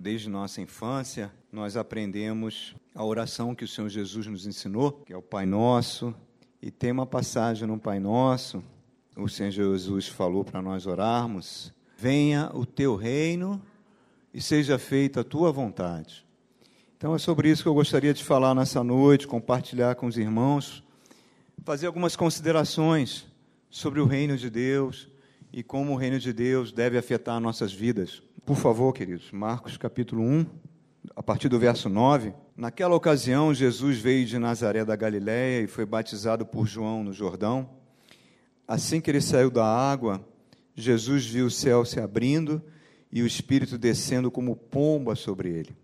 Desde nossa infância, nós aprendemos a oração que o Senhor Jesus nos ensinou, que é o Pai Nosso, e tem uma passagem no Pai Nosso, o Senhor Jesus falou para nós orarmos: Venha o teu reino e seja feita a tua vontade. Então é sobre isso que eu gostaria de falar nessa noite, compartilhar com os irmãos, fazer algumas considerações sobre o reino de Deus e como o reino de Deus deve afetar nossas vidas. Por favor, queridos, Marcos capítulo 1, a partir do verso 9. Naquela ocasião, Jesus veio de Nazaré da Galiléia e foi batizado por João no Jordão. Assim que ele saiu da água, Jesus viu o céu se abrindo e o Espírito descendo como pomba sobre ele.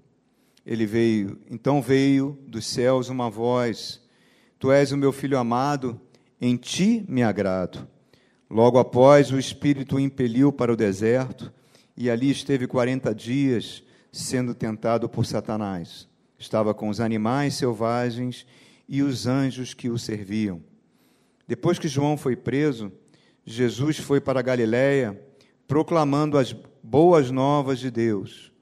Ele veio, então veio dos céus uma voz: Tu és o meu filho amado, em ti me agrado. Logo após, o Espírito o impeliu para o deserto e ali esteve quarenta dias sendo tentado por Satanás. Estava com os animais selvagens e os anjos que o serviam. Depois que João foi preso, Jesus foi para Galiléia, proclamando as boas novas de Deus.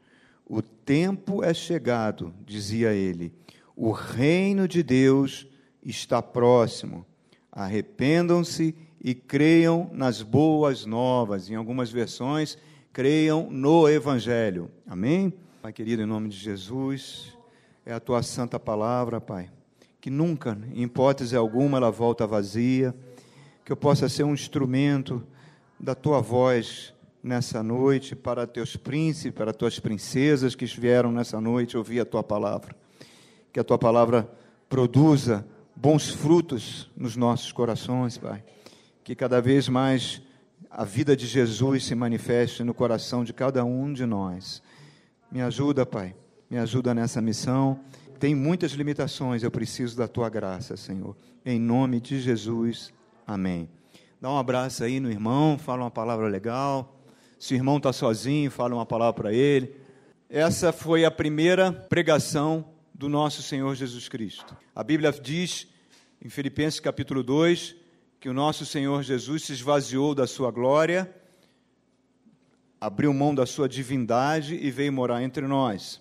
O tempo é chegado, dizia ele. O reino de Deus está próximo. Arrependam-se e creiam nas boas novas. Em algumas versões, creiam no Evangelho. Amém? Pai querido, em nome de Jesus, é a tua santa palavra, Pai, que nunca, em hipótese alguma, ela volta vazia, que eu possa ser um instrumento da tua voz nessa noite para teus príncipes, para tuas princesas que vieram nessa noite ouvir a tua palavra. Que a tua palavra produza bons frutos nos nossos corações, Pai. Que cada vez mais a vida de Jesus se manifeste no coração de cada um de nós. Me ajuda, Pai, me ajuda nessa missão. Tem muitas limitações, eu preciso da tua graça, Senhor. Em nome de Jesus, amém. Dá um abraço aí no irmão, fala uma palavra legal. Se o irmão está sozinho, fala uma palavra para ele. Essa foi a primeira pregação do nosso Senhor Jesus Cristo. A Bíblia diz, em Filipenses capítulo 2, que o nosso Senhor Jesus se esvaziou da sua glória, abriu mão da sua divindade e veio morar entre nós.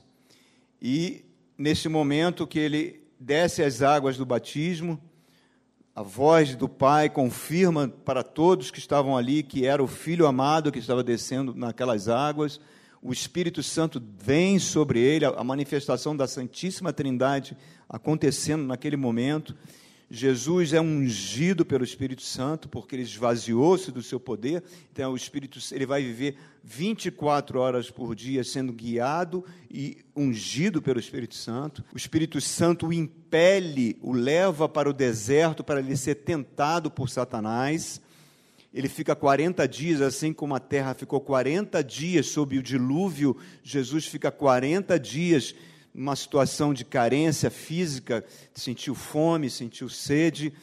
E nesse momento que ele desce as águas do batismo, a voz do Pai confirma para todos que estavam ali que era o Filho amado que estava descendo naquelas águas. O Espírito Santo vem sobre ele, a manifestação da Santíssima Trindade acontecendo naquele momento. Jesus é ungido pelo Espírito Santo, porque ele esvaziou-se do seu poder. Então, o Espírito ele vai viver 24 horas por dia sendo guiado e ungido pelo Espírito Santo. O Espírito Santo o impele, o leva para o deserto para ele ser tentado por Satanás. Ele fica 40 dias, assim como a terra ficou 40 dias sob o dilúvio, Jesus fica 40 dias numa situação de carência física, sentiu fome, sentiu sede,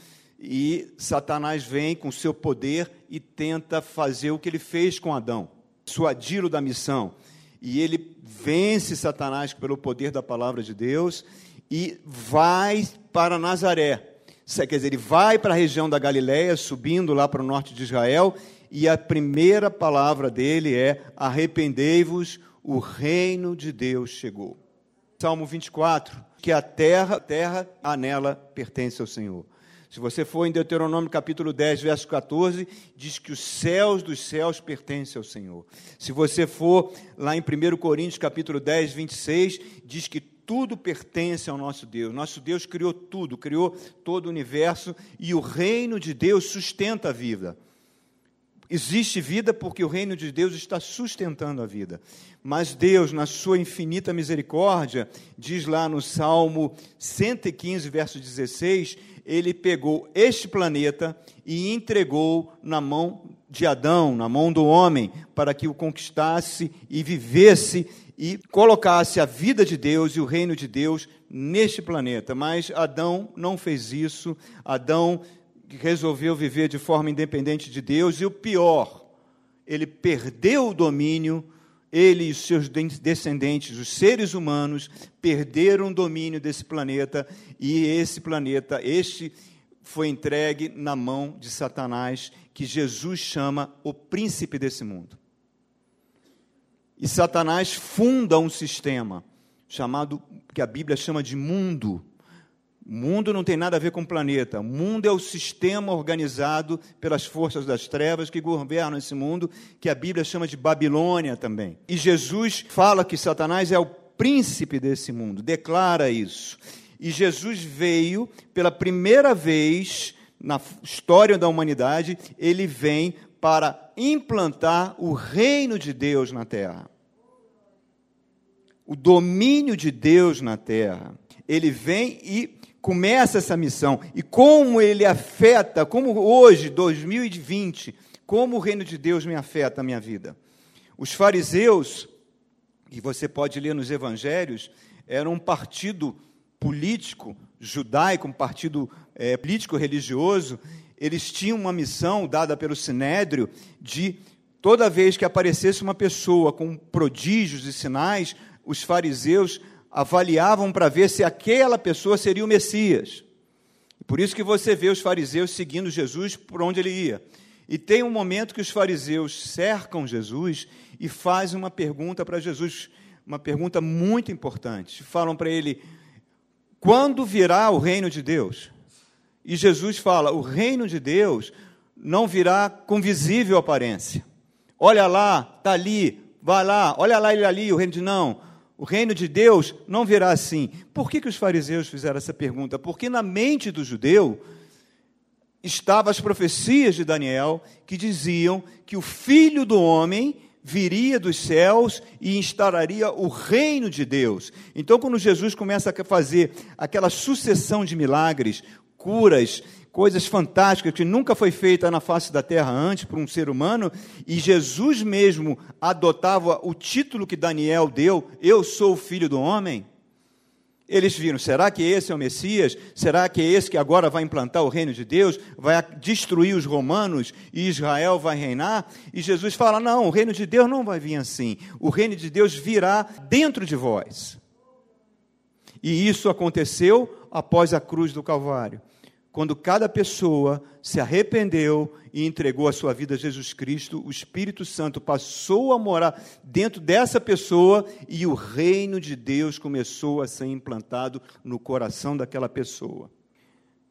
e Satanás vem com seu poder e tenta fazer o que ele fez com Adão, suadi-lo da missão. E ele vence Satanás pelo poder da palavra de Deus e vai para Nazaré. Quer dizer, ele vai para a região da Galiléia, subindo lá para o norte de Israel, e a primeira palavra dele é: arrependei-vos, o reino de Deus chegou. Salmo 24, que a terra, a terra, a nela pertence ao Senhor. Se você for em Deuteronômio capítulo 10, verso 14, diz que os céus dos céus pertencem ao Senhor. Se você for lá em 1 Coríntios capítulo 10, 26, diz que tudo pertence ao nosso Deus. Nosso Deus criou tudo, criou todo o universo e o reino de Deus sustenta a vida. Existe vida porque o reino de Deus está sustentando a vida. Mas Deus, na sua infinita misericórdia, diz lá no Salmo 115, verso 16, ele pegou este planeta e entregou na mão de Adão, na mão do homem, para que o conquistasse e vivesse e colocasse a vida de Deus e o reino de Deus neste planeta. Mas Adão não fez isso. Adão resolveu viver de forma independente de Deus, e o pior, ele perdeu o domínio, ele e seus descendentes, os seres humanos, perderam o domínio desse planeta, e esse planeta, este foi entregue na mão de Satanás, que Jesus chama o príncipe desse mundo. E Satanás funda um sistema chamado que a Bíblia chama de mundo. Mundo não tem nada a ver com planeta. Mundo é o sistema organizado pelas forças das trevas que governam esse mundo, que a Bíblia chama de Babilônia também. E Jesus fala que Satanás é o príncipe desse mundo, declara isso. E Jesus veio pela primeira vez na história da humanidade, ele vem para implantar o reino de Deus na terra. O domínio de Deus na terra. Ele vem e começa essa missão. E como ele afeta, como hoje, 2020, como o reino de Deus me afeta a minha vida. Os fariseus, e você pode ler nos evangelhos, eram um partido político judaico, um partido é, político religioso, eles tinham uma missão dada pelo Sinédrio de toda vez que aparecesse uma pessoa com prodígios e sinais, os fariseus avaliavam para ver se aquela pessoa seria o Messias. Por isso que você vê os fariseus seguindo Jesus por onde ele ia. E tem um momento que os fariseus cercam Jesus e fazem uma pergunta para Jesus, uma pergunta muito importante. Falam para ele: quando virá o reino de Deus? E Jesus fala: o reino de Deus não virá com visível aparência. Olha lá, está ali, vai lá, olha lá ele ali, o reino de não. O reino de Deus não virá assim. Por que, que os fariseus fizeram essa pergunta? Porque na mente do judeu estavam as profecias de Daniel que diziam que o filho do homem viria dos céus e instauraria o reino de Deus. Então, quando Jesus começa a fazer aquela sucessão de milagres, curas, coisas fantásticas que nunca foi feita na face da terra antes por um ser humano, e Jesus mesmo adotava o título que Daniel deu: Eu sou o filho do homem. Eles viram: será que esse é o Messias? Será que é esse que agora vai implantar o reino de Deus? Vai destruir os romanos e Israel vai reinar? E Jesus fala: não, o reino de Deus não vai vir assim. O reino de Deus virá dentro de vós. E isso aconteceu após a cruz do Calvário quando cada pessoa se arrependeu e entregou a sua vida a Jesus Cristo, o Espírito Santo passou a morar dentro dessa pessoa e o reino de Deus começou a ser implantado no coração daquela pessoa.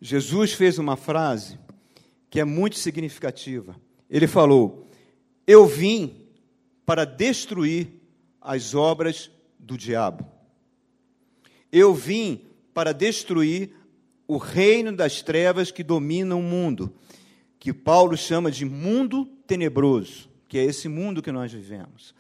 Jesus fez uma frase que é muito significativa. Ele falou: Eu vim para destruir as obras do diabo. Eu vim para destruir o reino das trevas que domina o mundo, que Paulo chama de mundo tenebroso, que é esse mundo que nós vivemos.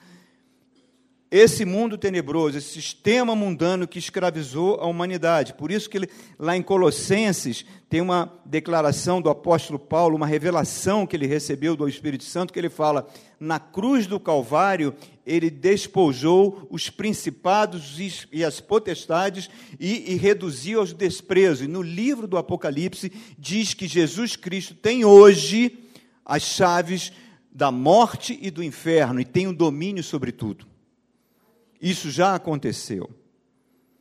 Esse mundo tenebroso, esse sistema mundano que escravizou a humanidade. Por isso que ele, lá em Colossenses tem uma declaração do apóstolo Paulo, uma revelação que ele recebeu do Espírito Santo, que ele fala: na cruz do Calvário, ele despojou os principados e as potestades e, e reduziu aos desprezos. E no livro do Apocalipse diz que Jesus Cristo tem hoje as chaves da morte e do inferno e tem o um domínio sobre tudo. Isso já aconteceu.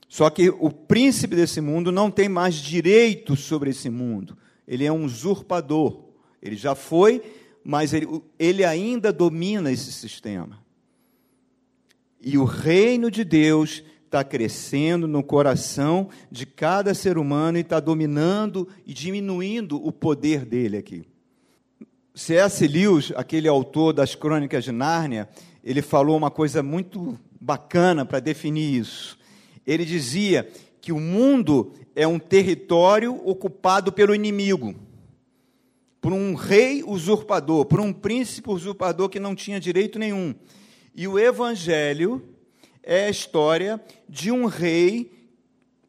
Só que o príncipe desse mundo não tem mais direito sobre esse mundo. Ele é um usurpador. Ele já foi, mas ele, ele ainda domina esse sistema. E o reino de Deus está crescendo no coração de cada ser humano e está dominando e diminuindo o poder dele aqui. C.S. Lewis, aquele autor das Crônicas de Nárnia, ele falou uma coisa muito bacana para definir isso. Ele dizia que o mundo é um território ocupado pelo inimigo, por um rei usurpador, por um príncipe usurpador que não tinha direito nenhum. E o Evangelho é a história de um rei,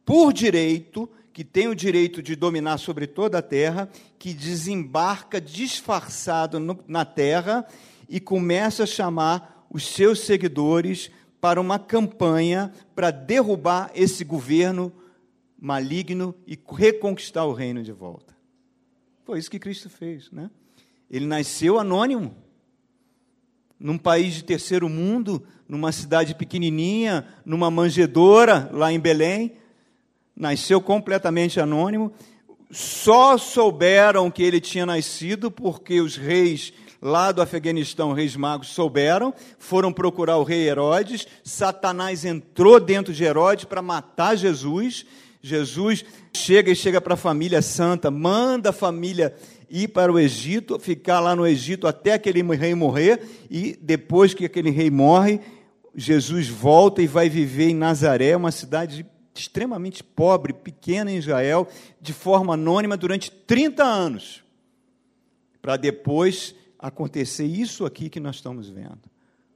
por direito, que tem o direito de dominar sobre toda a terra, que desembarca disfarçado no, na terra e começa a chamar os seus seguidores para uma campanha para derrubar esse governo maligno e reconquistar o reino de volta. Foi isso que Cristo fez, né? Ele nasceu anônimo num país de terceiro mundo, numa cidade pequenininha, numa manjedoura lá em Belém, nasceu completamente anônimo. Só souberam que ele tinha nascido porque os reis lá do Afeganistão, reis magos, souberam, foram procurar o rei Herodes. Satanás entrou dentro de Herodes para matar Jesus. Jesus chega e chega para a família santa, manda a família ir para o Egito, ficar lá no Egito até aquele rei morrer, e depois que aquele rei morre, Jesus volta e vai viver em Nazaré, uma cidade extremamente pobre, pequena em Israel, de forma anônima durante 30 anos, para depois acontecer isso aqui que nós estamos vendo.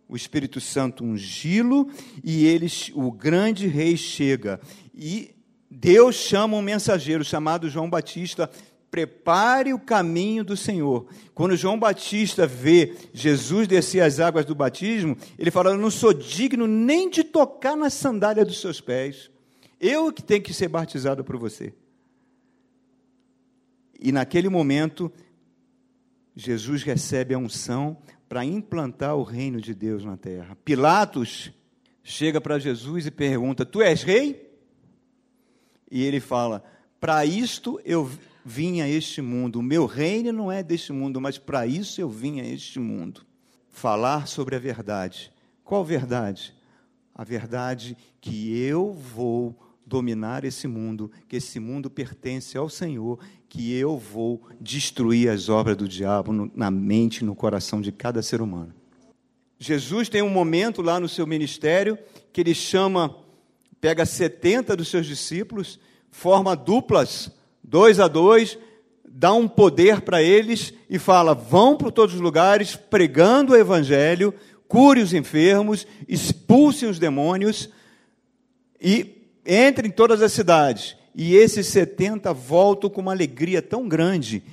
O Espírito Santo ungilo e eles, o grande rei chega e Deus chama um mensageiro chamado João Batista, prepare o caminho do Senhor. Quando João Batista vê Jesus descer as águas do batismo, ele fala: Eu não sou digno nem de tocar na sandália dos seus pés. Eu que tenho que ser batizado por você. E naquele momento, Jesus recebe a unção para implantar o reino de Deus na terra. Pilatos chega para Jesus e pergunta: Tu és rei? E ele fala: Para isto eu vim a este mundo. O meu reino não é deste mundo, mas para isso eu vim a este mundo. Falar sobre a verdade. Qual verdade? A verdade que eu vou dominar esse mundo, que esse mundo pertence ao Senhor, que eu vou destruir as obras do diabo na mente e no coração de cada ser humano. Jesus tem um momento lá no seu ministério que ele chama, pega 70 dos seus discípulos, forma duplas, dois a dois, dá um poder para eles e fala: vão para todos os lugares pregando o evangelho, cure os enfermos, expulsem os demônios e entre em todas as cidades. E esses 70 voltam com uma alegria tão grande,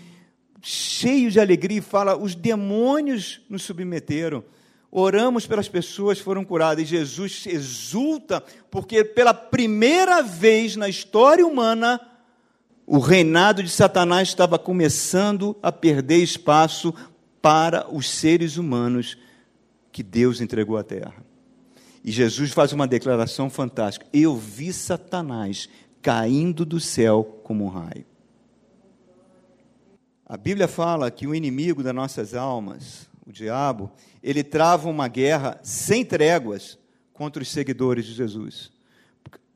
cheios de alegria, e fala: os demônios nos submeteram. Oramos pelas pessoas foram curadas. E Jesus exulta, porque pela primeira vez na história humana, o reinado de Satanás estava começando a perder espaço para os seres humanos que Deus entregou à terra. E Jesus faz uma declaração fantástica: Eu vi Satanás caindo do céu como um raio. A Bíblia fala que o inimigo das nossas almas, o diabo, ele trava uma guerra sem tréguas contra os seguidores de Jesus,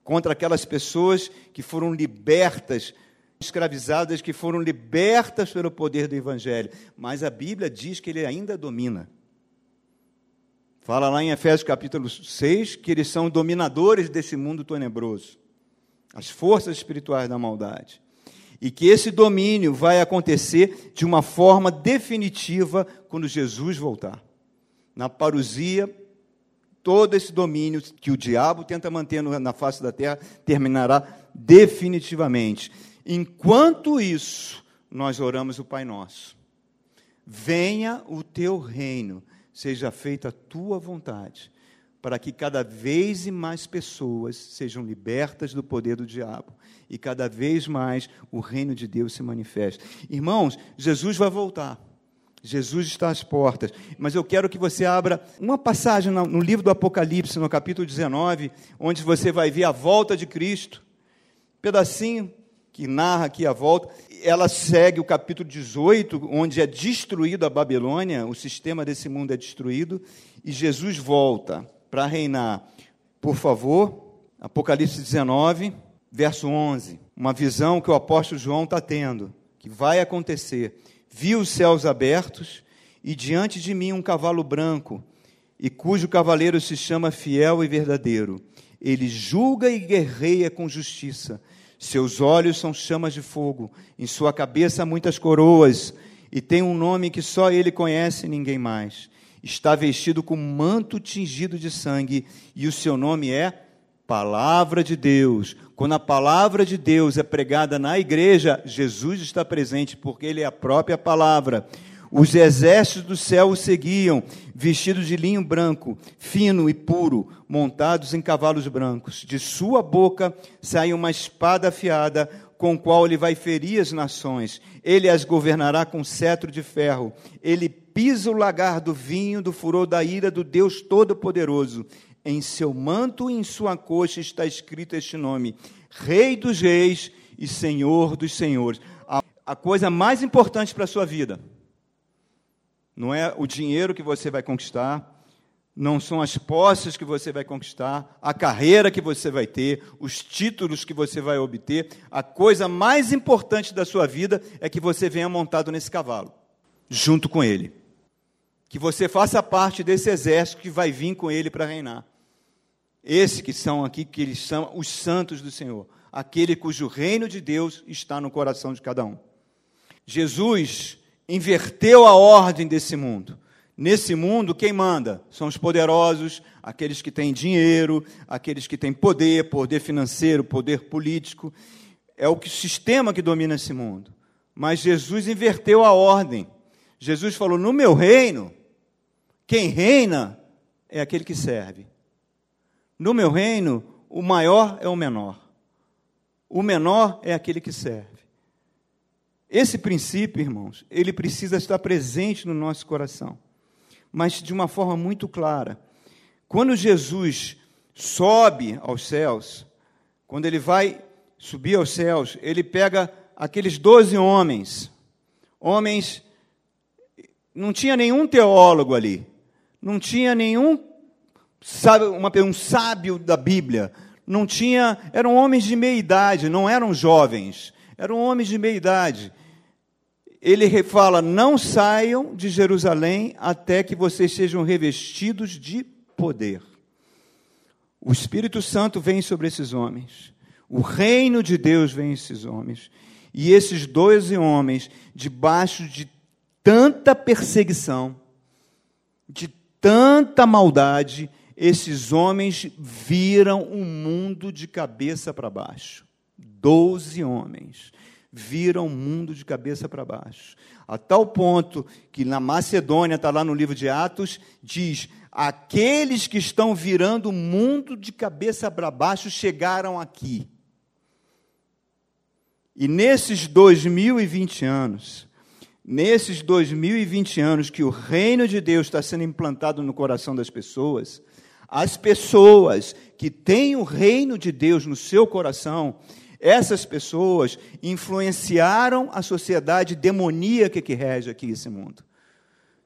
contra aquelas pessoas que foram libertas, escravizadas, que foram libertas pelo poder do Evangelho. Mas a Bíblia diz que ele ainda domina. Fala lá em Efésios capítulo 6 que eles são dominadores desse mundo tenebroso, as forças espirituais da maldade. E que esse domínio vai acontecer de uma forma definitiva quando Jesus voltar. Na parousia, todo esse domínio que o diabo tenta manter na face da terra terminará definitivamente. Enquanto isso, nós oramos o Pai Nosso. Venha o teu reino seja feita a tua vontade, para que cada vez mais pessoas sejam libertas do poder do diabo e cada vez mais o reino de Deus se manifeste. Irmãos, Jesus vai voltar. Jesus está às portas. Mas eu quero que você abra uma passagem no livro do Apocalipse, no capítulo 19, onde você vai ver a volta de Cristo. Pedacinho que narra aqui a volta ela segue o capítulo 18, onde é destruída a Babilônia, o sistema desse mundo é destruído, e Jesus volta para reinar. Por favor, Apocalipse 19, verso 11, uma visão que o apóstolo João está tendo, que vai acontecer. Vi os céus abertos e diante de mim um cavalo branco, e cujo cavaleiro se chama Fiel e Verdadeiro. Ele julga e guerreia com justiça seus olhos são chamas de fogo, em sua cabeça muitas coroas, e tem um nome que só ele conhece e ninguém mais. Está vestido com manto tingido de sangue, e o seu nome é Palavra de Deus. Quando a palavra de Deus é pregada na igreja, Jesus está presente, porque ele é a própria palavra. Os exércitos do céu o seguiam, vestidos de linho branco, fino e puro, montados em cavalos brancos. De sua boca sai uma espada afiada, com qual ele vai ferir as nações. Ele as governará com cetro de ferro. Ele pisa o lagar do vinho do furor da ira do Deus Todo-Poderoso. Em seu manto e em sua coxa está escrito este nome: Rei dos Reis e Senhor dos Senhores. A, a coisa mais importante para a sua vida Não é o dinheiro que você vai conquistar, não são as posses que você vai conquistar, a carreira que você vai ter, os títulos que você vai obter. A coisa mais importante da sua vida é que você venha montado nesse cavalo, junto com ele. Que você faça parte desse exército que vai vir com ele para reinar. Esse que são aqui, que eles são os santos do Senhor, aquele cujo reino de Deus está no coração de cada um. Jesus inverteu a ordem desse mundo. Nesse mundo, quem manda? São os poderosos, aqueles que têm dinheiro, aqueles que têm poder, poder financeiro, poder político. É o sistema que domina esse mundo. Mas Jesus inverteu a ordem. Jesus falou: No meu reino, quem reina é aquele que serve. No meu reino, o maior é o menor. O menor é aquele que serve. Esse princípio, irmãos, ele precisa estar presente no nosso coração, mas de uma forma muito clara. Quando Jesus sobe aos céus, quando ele vai subir aos céus, ele pega aqueles doze homens, homens, não tinha nenhum teólogo ali, não tinha nenhum sabe, uma, um sábio da Bíblia, não tinha, eram homens de meia idade, não eram jovens, eram homens de meia idade. Ele fala: não saiam de Jerusalém até que vocês sejam revestidos de poder. O Espírito Santo vem sobre esses homens, o reino de Deus vem esses homens, e esses doze homens, debaixo de tanta perseguição, de tanta maldade, esses homens viram o um mundo de cabeça para baixo. Doze homens viram o mundo de cabeça para baixo. A tal ponto que na Macedônia, está lá no livro de Atos, diz: aqueles que estão virando o mundo de cabeça para baixo chegaram aqui. E nesses 2020 anos, nesses 2020 anos que o reino de Deus está sendo implantado no coração das pessoas, as pessoas que têm o reino de Deus no seu coração, essas pessoas influenciaram a sociedade demoníaca que rege aqui esse mundo.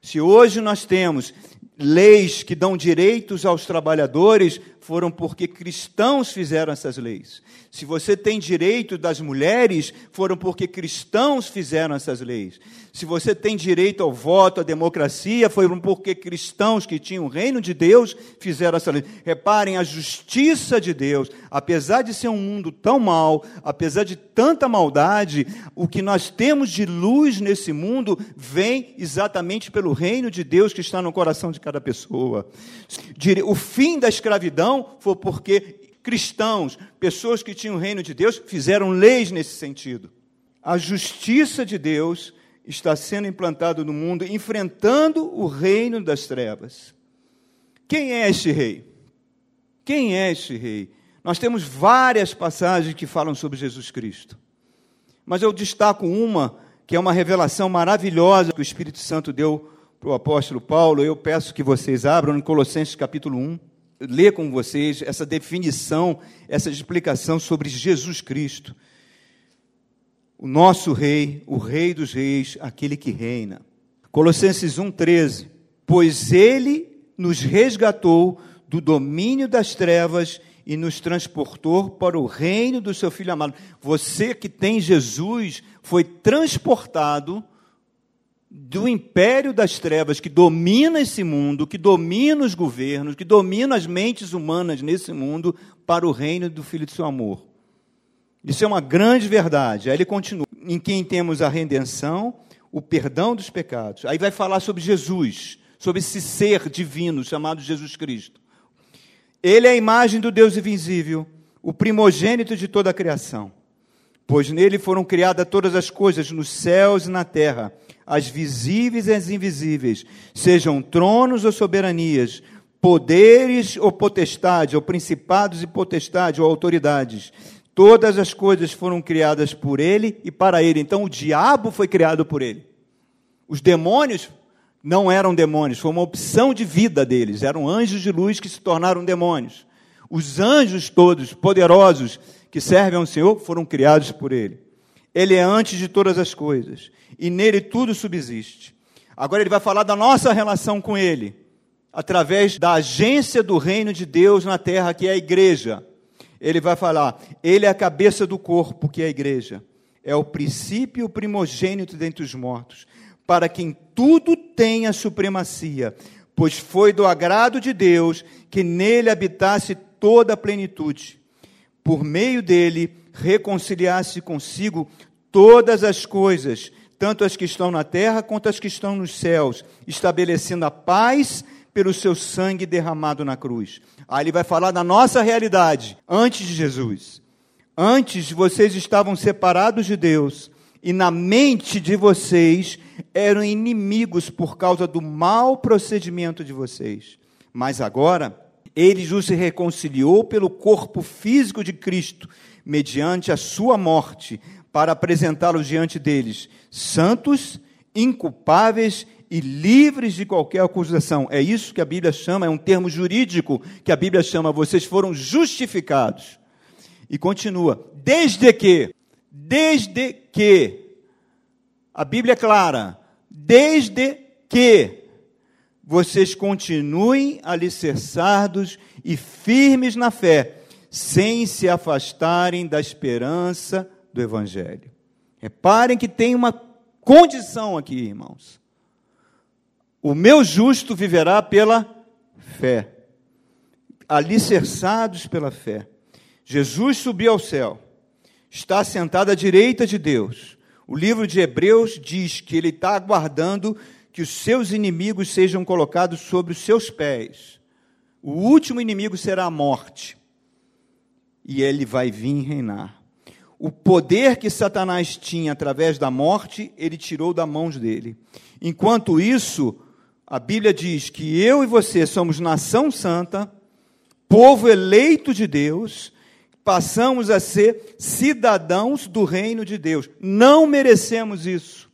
Se hoje nós temos leis que dão direitos aos trabalhadores, foram porque cristãos fizeram essas leis. Se você tem direito das mulheres, foram porque cristãos fizeram essas leis. Se você tem direito ao voto, à democracia, foram porque cristãos que tinham o reino de Deus fizeram essa lei. Reparem, a justiça de Deus, apesar de ser um mundo tão mau, apesar de tanta maldade, o que nós temos de luz nesse mundo vem exatamente pelo reino de Deus que está no coração de cada pessoa. O fim da escravidão foi porque cristãos, pessoas que tinham o reino de Deus, fizeram leis nesse sentido. A justiça de Deus está sendo implantada no mundo, enfrentando o reino das trevas. Quem é este rei? Quem é este rei? Nós temos várias passagens que falam sobre Jesus Cristo. Mas eu destaco uma que é uma revelação maravilhosa que o Espírito Santo deu para o apóstolo Paulo. Eu peço que vocês abram em Colossenses capítulo 1 ler com vocês essa definição, essa explicação sobre Jesus Cristo, o nosso Rei, o Rei dos Reis, aquele que reina. Colossenses 1,13: Pois ele nos resgatou do domínio das trevas e nos transportou para o reino do seu Filho amado. Você que tem Jesus foi transportado do império das trevas que domina esse mundo, que domina os governos, que domina as mentes humanas nesse mundo, para o reino do Filho de seu amor. Isso é uma grande verdade. Aí ele continua: em quem temos a redenção, o perdão dos pecados. Aí vai falar sobre Jesus, sobre esse ser divino chamado Jesus Cristo. Ele é a imagem do Deus invisível, o primogênito de toda a criação. Pois nele foram criadas todas as coisas, nos céus e na terra as visíveis e as invisíveis, sejam tronos ou soberanias, poderes ou potestades, ou principados e potestades, ou autoridades. Todas as coisas foram criadas por ele e para ele. Então o diabo foi criado por ele. Os demônios não eram demônios, foi uma opção de vida deles. Eram anjos de luz que se tornaram demônios. Os anjos todos, poderosos, que servem ao Senhor, foram criados por ele. Ele é antes de todas as coisas, e nele tudo subsiste. Agora ele vai falar da nossa relação com ele, através da agência do reino de Deus na terra, que é a igreja. Ele vai falar, ele é a cabeça do corpo, que é a igreja. É o princípio primogênito dentre os mortos, para quem tudo tenha supremacia, pois foi do agrado de Deus que nele habitasse toda a plenitude. Por meio dele, reconciliasse consigo todas as coisas, tanto as que estão na terra quanto as que estão nos céus, estabelecendo a paz pelo seu sangue derramado na cruz. Aí ele vai falar da nossa realidade antes de Jesus. Antes vocês estavam separados de Deus e na mente de vocês eram inimigos por causa do mau procedimento de vocês. Mas agora ele os reconciliou pelo corpo físico de Cristo, mediante a sua morte, para apresentá-los diante deles, santos, inculpáveis e livres de qualquer acusação. É isso que a Bíblia chama, é um termo jurídico que a Bíblia chama, vocês foram justificados. E continua, desde que, desde que, a Bíblia é clara, desde que vocês continuem alicerçados e firmes na fé, sem se afastarem da esperança do Evangelho. Reparem que tem uma condição aqui, irmãos. O meu justo viverá pela fé, alicerçados pela fé. Jesus subiu ao céu, está sentado à direita de Deus. O livro de Hebreus diz que ele está aguardando que os seus inimigos sejam colocados sobre os seus pés. O último inimigo será a morte. E ele vai vir reinar o poder que Satanás tinha através da morte, ele tirou da mãos dele. Enquanto isso, a Bíblia diz que eu e você somos nação santa, povo eleito de Deus, passamos a ser cidadãos do reino de Deus. Não merecemos isso.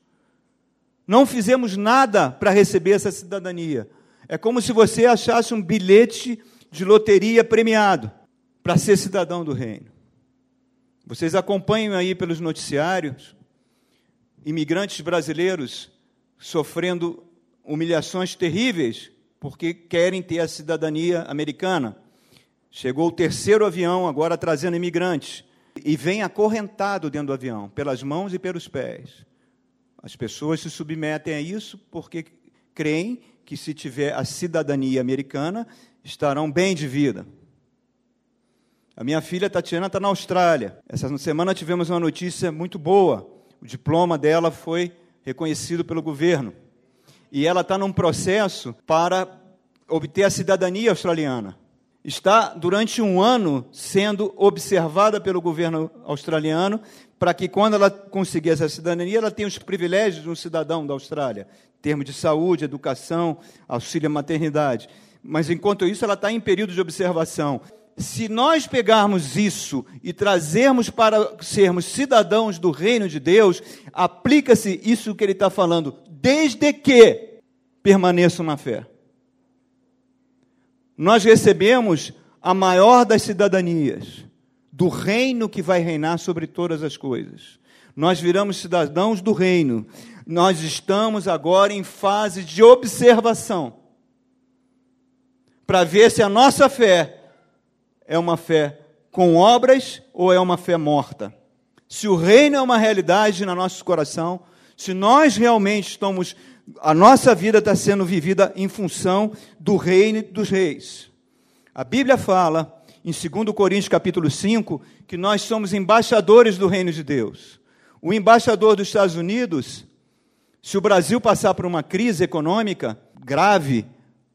Não fizemos nada para receber essa cidadania. É como se você achasse um bilhete de loteria premiado para ser cidadão do reino. Vocês acompanham aí pelos noticiários imigrantes brasileiros sofrendo humilhações terríveis porque querem ter a cidadania americana. Chegou o terceiro avião agora trazendo imigrantes e vem acorrentado dentro do avião, pelas mãos e pelos pés. As pessoas se submetem a isso porque creem que se tiver a cidadania americana estarão bem de vida. A minha filha Tatiana está na Austrália. Essa semana tivemos uma notícia muito boa. O diploma dela foi reconhecido pelo governo. E ela está num processo para obter a cidadania australiana. Está, durante um ano, sendo observada pelo governo australiano para que, quando ela conseguir essa cidadania, ela tenha os privilégios de um cidadão da Austrália, em termos de saúde, educação, auxílio à maternidade. Mas, enquanto isso, ela está em período de observação se nós pegarmos isso e trazermos para sermos cidadãos do reino de Deus, aplica-se isso que ele está falando, desde que permaneçam na fé. Nós recebemos a maior das cidadanias, do reino que vai reinar sobre todas as coisas. Nós viramos cidadãos do reino. Nós estamos agora em fase de observação para ver se a nossa fé é uma fé com obras ou é uma fé morta? Se o reino é uma realidade no nosso coração, se nós realmente estamos, a nossa vida está sendo vivida em função do reino dos reis. A Bíblia fala, em 2 Coríntios capítulo 5, que nós somos embaixadores do reino de Deus. O embaixador dos Estados Unidos, se o Brasil passar por uma crise econômica grave,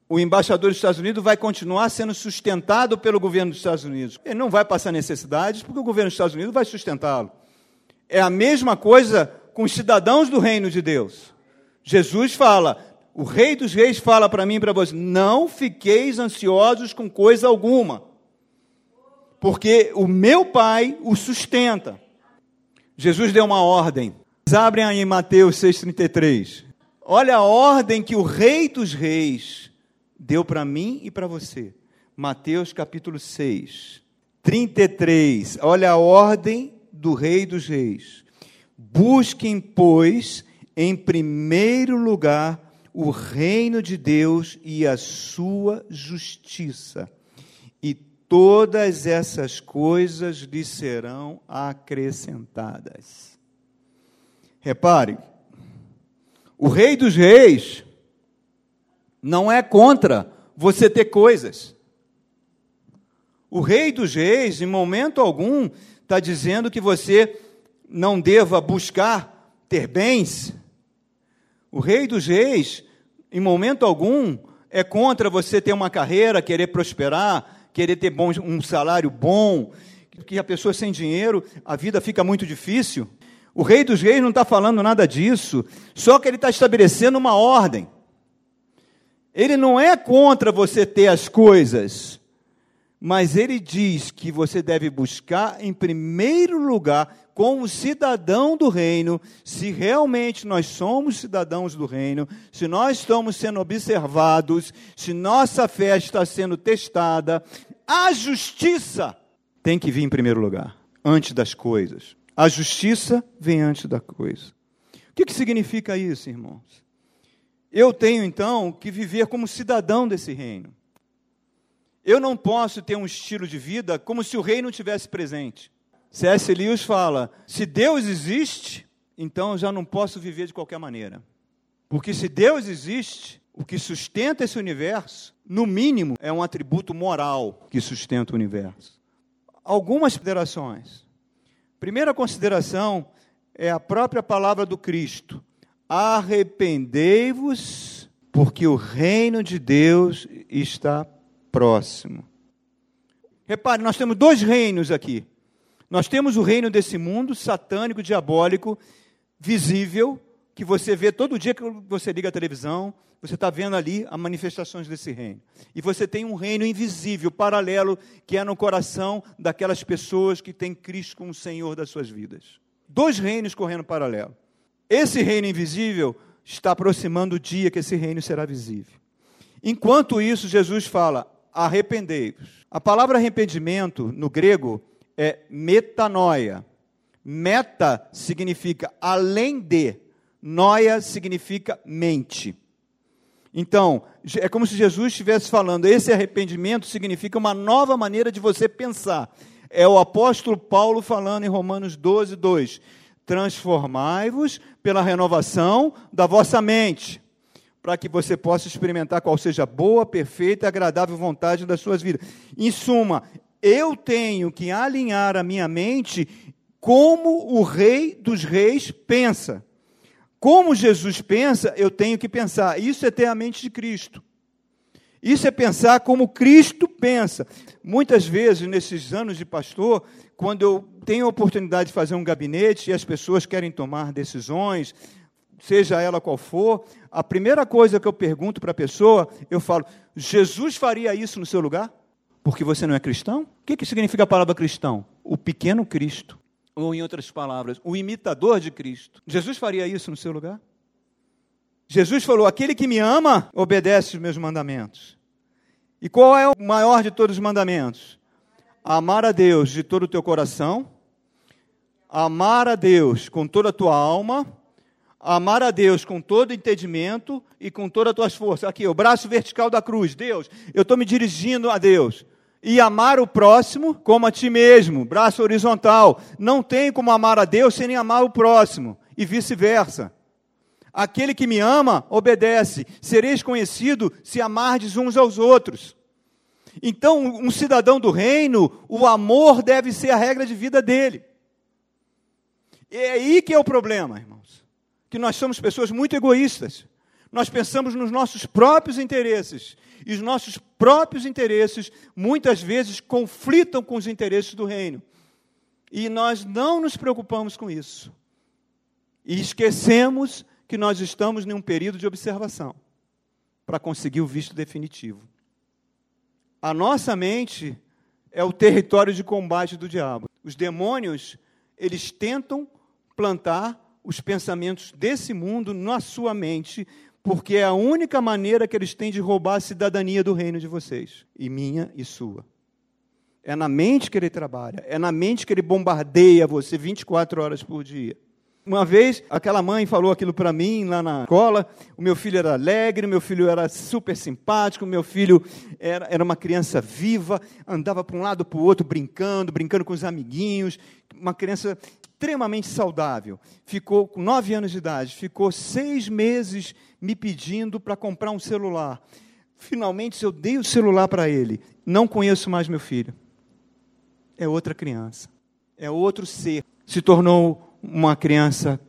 o embaixador dos Estados Unidos vai continuar sendo sustentado pelo governo dos Estados Unidos. Ele não vai passar necessidades porque o governo dos Estados Unidos vai sustentá-lo. É a mesma coisa com os cidadãos do reino de Deus. Jesus fala, o Rei dos Reis fala para mim e para você: não fiqueis ansiosos com coisa alguma, porque o meu Pai o sustenta. Jesus deu uma ordem. Abrem aí Mateus 6,33. Olha a ordem que o Rei dos Reis deu para mim e para você. Mateus capítulo 6, 33. Olha a ordem do Rei dos Reis. Busquem, pois, em primeiro lugar o reino de Deus e a sua justiça, e todas essas coisas lhe serão acrescentadas. Repare, o Rei dos Reis não é contra você ter coisas. O Rei dos Reis, em momento algum, está dizendo que você não deva buscar ter bens. O Rei dos Reis, em momento algum, é contra você ter uma carreira, querer prosperar, querer ter bom, um salário bom, que a pessoa sem dinheiro, a vida fica muito difícil. O Rei dos Reis não está falando nada disso, só que ele está estabelecendo uma ordem. Ele não é contra você ter as coisas, mas ele diz que você deve buscar em primeiro lugar, como cidadão do reino, se realmente nós somos cidadãos do reino, se nós estamos sendo observados, se nossa fé está sendo testada, a justiça tem que vir em primeiro lugar, antes das coisas. A justiça vem antes da coisa. O que, que significa isso, irmãos? Eu tenho então que viver como cidadão desse reino. Eu não posso ter um estilo de vida como se o rei não tivesse presente. C.S. Lewis fala: se Deus existe, então eu já não posso viver de qualquer maneira. Porque se Deus existe, o que sustenta esse universo, no mínimo, é um atributo moral que sustenta o universo. Algumas considerações. Primeira consideração é a própria palavra do Cristo: arrependei-vos, porque o reino de Deus está próximo. Repare, nós temos dois reinos aqui. Nós temos o reino desse mundo satânico, diabólico, visível, que você vê todo dia que você liga a televisão, você está vendo ali as manifestações desse reino. E você tem um reino invisível, paralelo, que é no coração daquelas pessoas que têm Cristo como Senhor das suas vidas. Dois reinos correndo paralelo. Esse reino invisível está aproximando o dia que esse reino será visível. Enquanto isso, Jesus fala: arrependei-vos. A palavra arrependimento no grego é metanoia. Meta significa além de, noia significa mente. Então, é como se Jesus estivesse falando, esse arrependimento significa uma nova maneira de você pensar. É o apóstolo Paulo falando em Romanos 12, 2. Transformai-vos pela renovação da vossa mente para que você possa experimentar qual seja a boa, perfeita e agradável vontade das suas vidas. Em suma, eu tenho que alinhar a minha mente como o Rei dos Reis pensa. Como Jesus pensa, eu tenho que pensar. Isso é ter a mente de Cristo. Isso é pensar como Cristo pensa. Muitas vezes, nesses anos de pastor, quando eu tenho a oportunidade de fazer um gabinete e as pessoas querem tomar decisões, seja ela qual for, a primeira coisa que eu pergunto para a pessoa, eu falo: Jesus faria isso no seu lugar? Porque você não é cristão? O que, que significa a palavra cristão? O pequeno Cristo. Ou, em outras palavras, o imitador de Cristo. Jesus faria isso no seu lugar? Jesus falou: aquele que me ama, obedece os meus mandamentos. E qual é o maior de todos os mandamentos? Amar a Deus de todo o teu coração, amar a Deus com toda a tua alma amar a Deus com todo entendimento e com todas as tuas forças. Aqui, o braço vertical da cruz. Deus, eu estou me dirigindo a Deus. E amar o próximo como a ti mesmo, braço horizontal. Não tem como amar a Deus sem amar o próximo, e vice-versa. Aquele que me ama, obedece. Sereis conhecido se amardes uns aos outros. Então, um cidadão do reino, o amor deve ser a regra de vida dele. E é aí que é o problema, irmãos que nós somos pessoas muito egoístas. Nós pensamos nos nossos próprios interesses. E os nossos próprios interesses, muitas vezes, conflitam com os interesses do reino. E nós não nos preocupamos com isso. E esquecemos que nós estamos em um período de observação para conseguir o visto definitivo. A nossa mente é o território de combate do diabo. Os demônios, eles tentam plantar os pensamentos desse mundo na sua mente, porque é a única maneira que eles têm de roubar a cidadania do reino de vocês, e minha e sua. É na mente que ele trabalha, é na mente que ele bombardeia você 24 horas por dia. Uma vez, aquela mãe falou aquilo para mim lá na escola. O meu filho era alegre, meu filho era super simpático, meu filho era, era uma criança viva, andava para um lado para o outro, brincando, brincando com os amiguinhos. Uma criança extremamente saudável. Ficou com nove anos de idade, ficou seis meses me pedindo para comprar um celular. Finalmente eu dei o celular para ele. Não conheço mais meu filho. É outra criança. É outro ser. Se tornou uma criança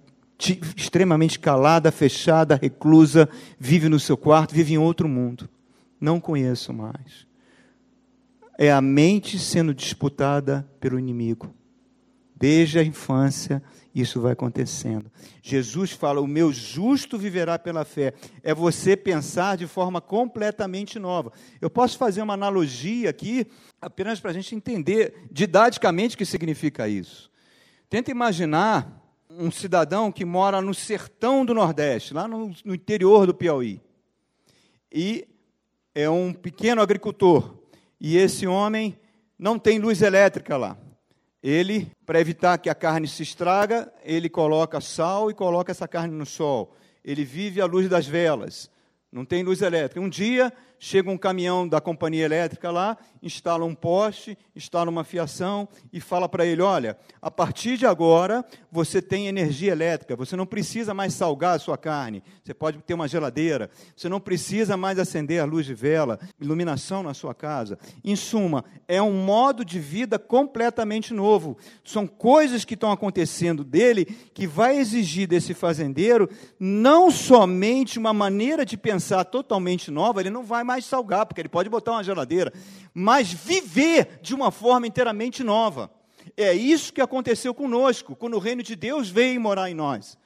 extremamente calada, fechada, reclusa, vive no seu quarto, vive em outro mundo. Não conheço mais. É a mente sendo disputada pelo inimigo. Desde a infância, isso vai acontecendo. Jesus fala: O meu justo viverá pela fé. É você pensar de forma completamente nova. Eu posso fazer uma analogia aqui, apenas para a gente entender didaticamente o que significa isso. Tenta imaginar um cidadão que mora no sertão do Nordeste, lá no, no interior do Piauí, e é um pequeno agricultor, e esse homem não tem luz elétrica lá. Ele, para evitar que a carne se estraga, ele coloca sal e coloca essa carne no sol. Ele vive à luz das velas, não tem luz elétrica. Um dia chega um caminhão da companhia elétrica lá, instala um poste, instala uma fiação e fala para ele: olha, a partir de agora você tem energia elétrica, você não precisa mais salgar a sua carne, você pode ter uma geladeira, você não precisa mais acender a luz de vela, iluminação na sua casa. Em suma, é um modo de vida completamente novo. São coisas que estão acontecendo dele que vai exigir desse fazendeiro não somente uma maneira de pensar totalmente nova, ele não vai mais salgar, porque ele pode botar uma geladeira, mas viver de uma forma inteiramente nova. É isso que aconteceu conosco, quando o reino de Deus veio morar em nós.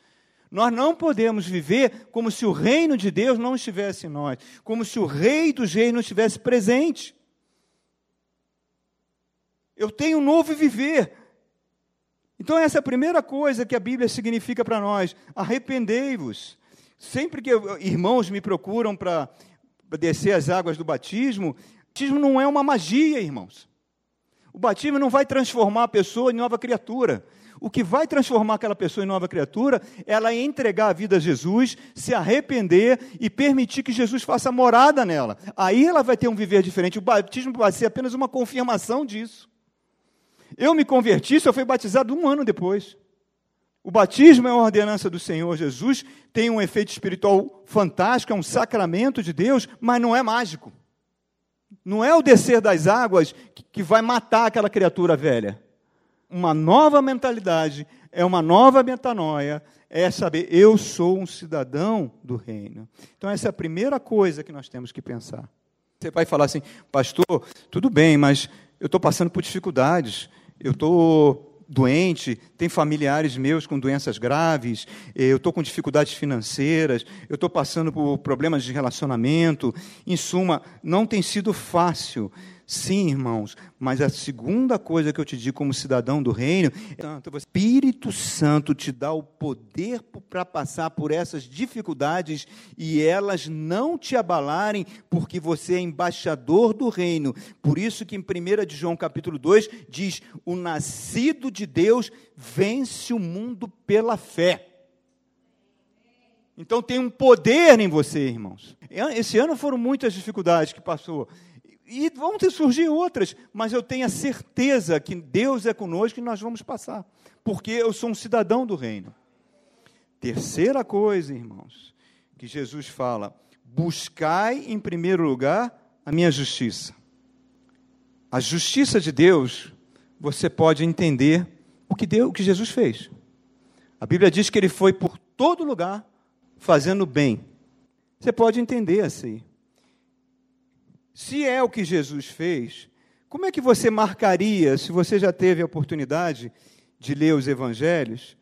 Nós não podemos viver como se o reino de Deus não estivesse em nós, como se o rei dos reis não estivesse presente. Eu tenho um novo viver. Então, essa é a primeira coisa que a Bíblia significa para nós: arrependei-vos. Sempre que irmãos me procuram para descer as águas do batismo, o batismo não é uma magia, irmãos. O batismo não vai transformar a pessoa em nova criatura. O que vai transformar aquela pessoa em nova criatura é ela entregar a vida a Jesus, se arrepender e permitir que Jesus faça morada nela. Aí ela vai ter um viver diferente. O batismo vai ser apenas uma confirmação disso. Eu me converti, só fui batizado um ano depois. O batismo é uma ordenança do Senhor Jesus, tem um efeito espiritual fantástico, é um sacramento de Deus, mas não é mágico. Não é o descer das águas que vai matar aquela criatura velha. Uma nova mentalidade, é uma nova metanoia, é saber, eu sou um cidadão do reino. Então, essa é a primeira coisa que nós temos que pensar. Você vai falar assim, pastor, tudo bem, mas eu estou passando por dificuldades, eu estou doente, tem familiares meus com doenças graves, eh, eu estou com dificuldades financeiras, eu estou passando por problemas de relacionamento. Em suma, não tem sido fácil. Sim, irmãos, mas a segunda coisa que eu te digo como cidadão do reino é o Espírito Santo te dá o poder para passar por essas dificuldades e elas não te abalarem, porque você é embaixador do reino. Por isso que em 1 de João capítulo 2 diz: "O nascido de Deus vence o mundo pela fé". Então tem um poder em você, irmãos. Esse ano foram muitas dificuldades que passou. E vão ter surgir outras, mas eu tenho a certeza que Deus é conosco e nós vamos passar, porque eu sou um cidadão do reino. Terceira coisa, irmãos, que Jesus fala: buscai em primeiro lugar a minha justiça. A justiça de Deus, você pode entender o que, Deus, o que Jesus fez. A Bíblia diz que ele foi por todo lugar fazendo bem. Você pode entender assim. Se é o que Jesus fez, como é que você marcaria, se você já teve a oportunidade de ler os evangelhos,